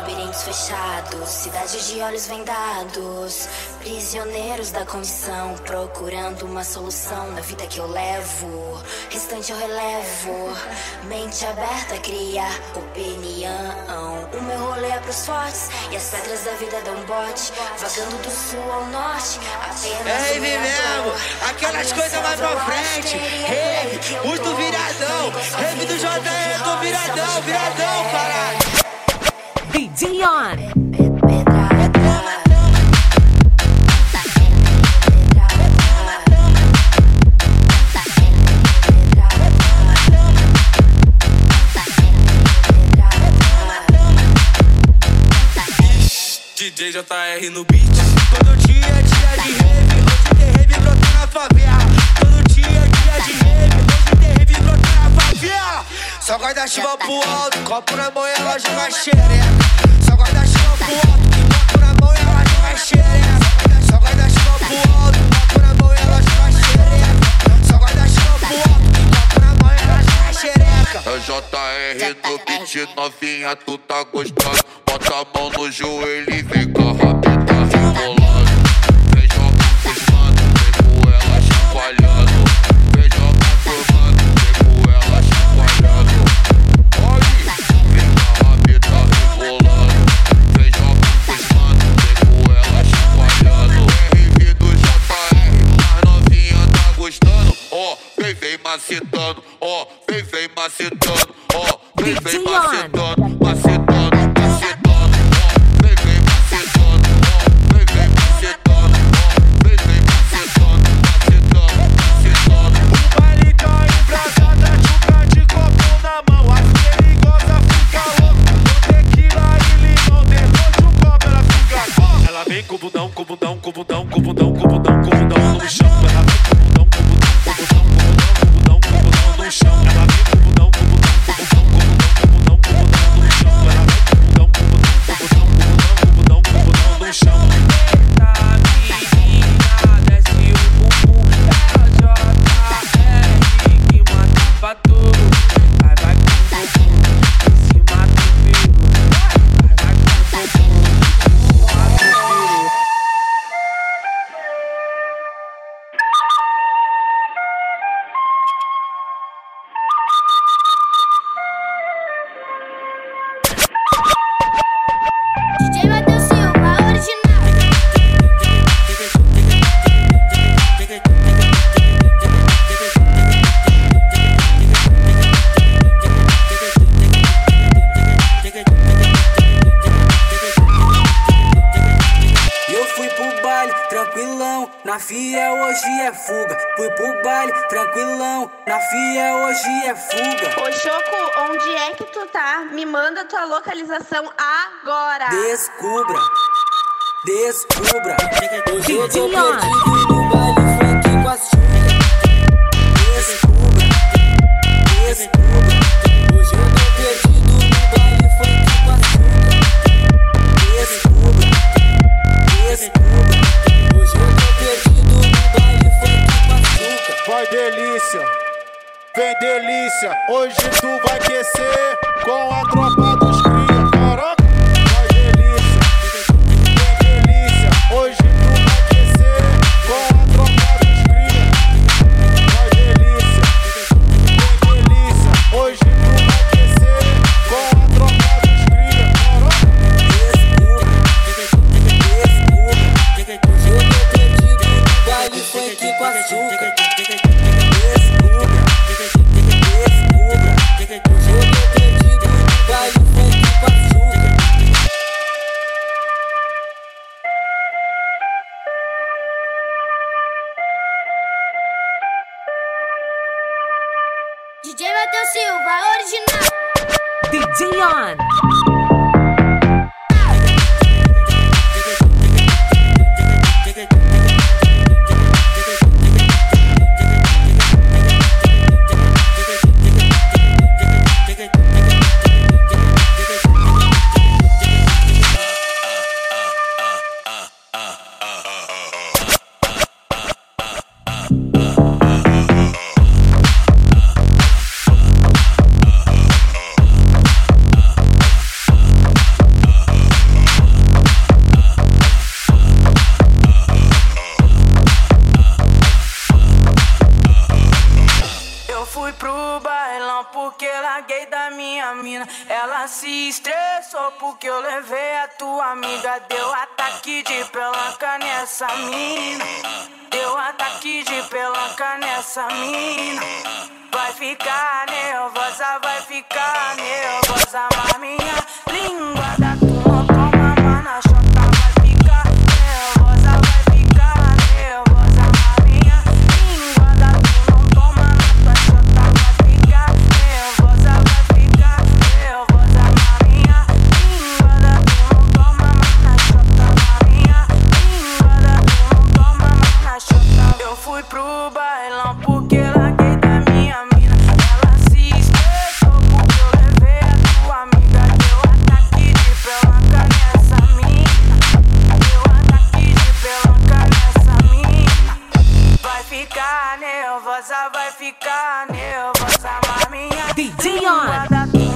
labirintos fechados, cidade de olhos vendados, prisioneiros da condição, procurando uma solução na vida que eu levo. Restante eu relevo, mente aberta cria opinião. O meu rolê é pros fortes e as pedras da vida dão bote, vagando do sul ao norte. Apenas É mesmo, aquelas coisas mais pra frente. Rave, muito viradão. Rave do JE, tô viradão, viradão, caralho. DJ On. DJ JR no beat. Todo dia é dia de rave, hoje tem rave brotando na favela. Todo dia é dia de rave, hoje tem rave brotando na favela. Só guarda-chuva pro alto, copo na mão e ela joga xereca. JR no beat novinha, tu tá gostando. Bota a mão no joelho e vem com a rabeta rebolando. Vem macetando. Ó, vem, vem fiel hoje é fuga. Fui pro baile, tranquilão, na fiel hoje é fuga. Ô Choco, onde é que tu tá? Me manda tua localização agora. Descubra, descubra. Hoje eu tô perdido no baile funk com as vem delícia. Hoje tu vai aquecer com a tropa dos Silva, original. DJ On. Mina. Ela se estressou porque eu levei a tua amiga. Deu ataque de pelanca nessa mina. Deu ataque de pelanca nessa mina. Vai ficar nervosa, vai ficar nervosa, mas minha língua nervosa, vai ficar nervosa, mas DJ On.